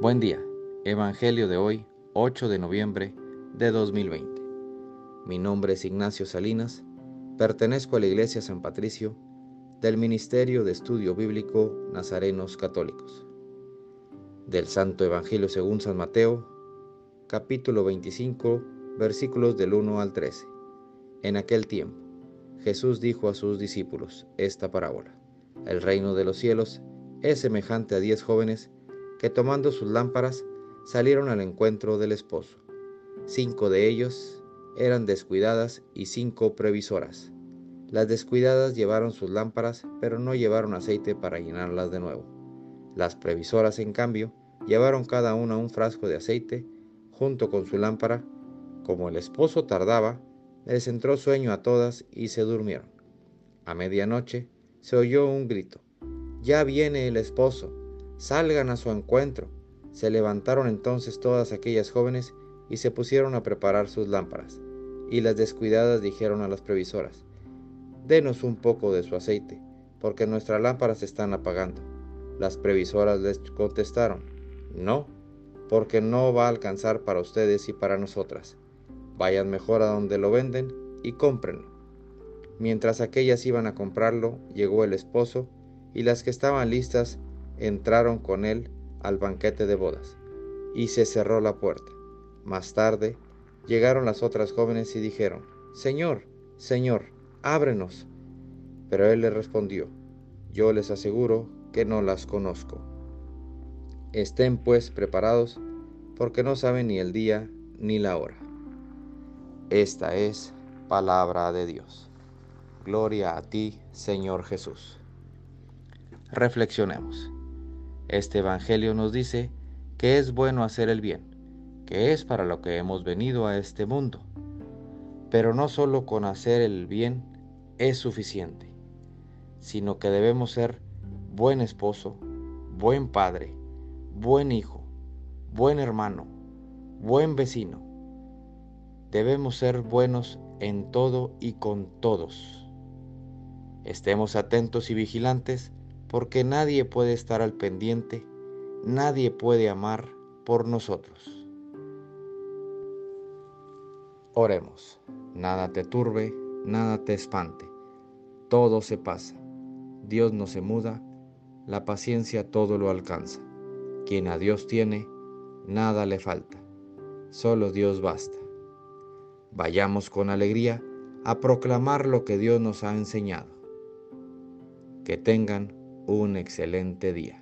Buen día. Evangelio de hoy, 8 de noviembre de 2020. Mi nombre es Ignacio Salinas, pertenezco a la Iglesia San Patricio del Ministerio de Estudio Bíblico Nazarenos Católicos. Del Santo Evangelio según San Mateo, capítulo 25, versículos del 1 al 13. En aquel tiempo, Jesús dijo a sus discípulos esta parábola. El reino de los cielos es semejante a diez jóvenes que tomando sus lámparas salieron al encuentro del esposo. Cinco de ellos eran descuidadas y cinco previsoras. Las descuidadas llevaron sus lámparas, pero no llevaron aceite para llenarlas de nuevo. Las previsoras, en cambio, llevaron cada una un frasco de aceite junto con su lámpara. Como el esposo tardaba, les entró sueño a todas y se durmieron. A medianoche se oyó un grito. Ya viene el esposo, salgan a su encuentro. Se levantaron entonces todas aquellas jóvenes y se pusieron a preparar sus lámparas. Y las descuidadas dijeron a las previsoras, Denos un poco de su aceite, porque nuestras lámparas se están apagando. Las previsoras les contestaron, No, porque no va a alcanzar para ustedes y para nosotras. Vayan mejor a donde lo venden y cómprenlo. Mientras aquellas iban a comprarlo, llegó el esposo, y las que estaban listas entraron con él al banquete de bodas, y se cerró la puerta. Más tarde llegaron las otras jóvenes y dijeron, Señor, Señor, ábrenos. Pero él les respondió, Yo les aseguro que no las conozco. Estén pues preparados, porque no saben ni el día ni la hora. Esta es palabra de Dios. Gloria a ti, Señor Jesús. Reflexionemos. Este Evangelio nos dice que es bueno hacer el bien, que es para lo que hemos venido a este mundo. Pero no solo con hacer el bien es suficiente, sino que debemos ser buen esposo, buen padre, buen hijo, buen hermano, buen vecino. Debemos ser buenos en todo y con todos. Estemos atentos y vigilantes porque nadie puede estar al pendiente, nadie puede amar por nosotros. Oremos, nada te turbe, nada te espante, todo se pasa, Dios no se muda, la paciencia todo lo alcanza. Quien a Dios tiene, nada le falta, solo Dios basta. Vayamos con alegría a proclamar lo que Dios nos ha enseñado. Que tengan un excelente día.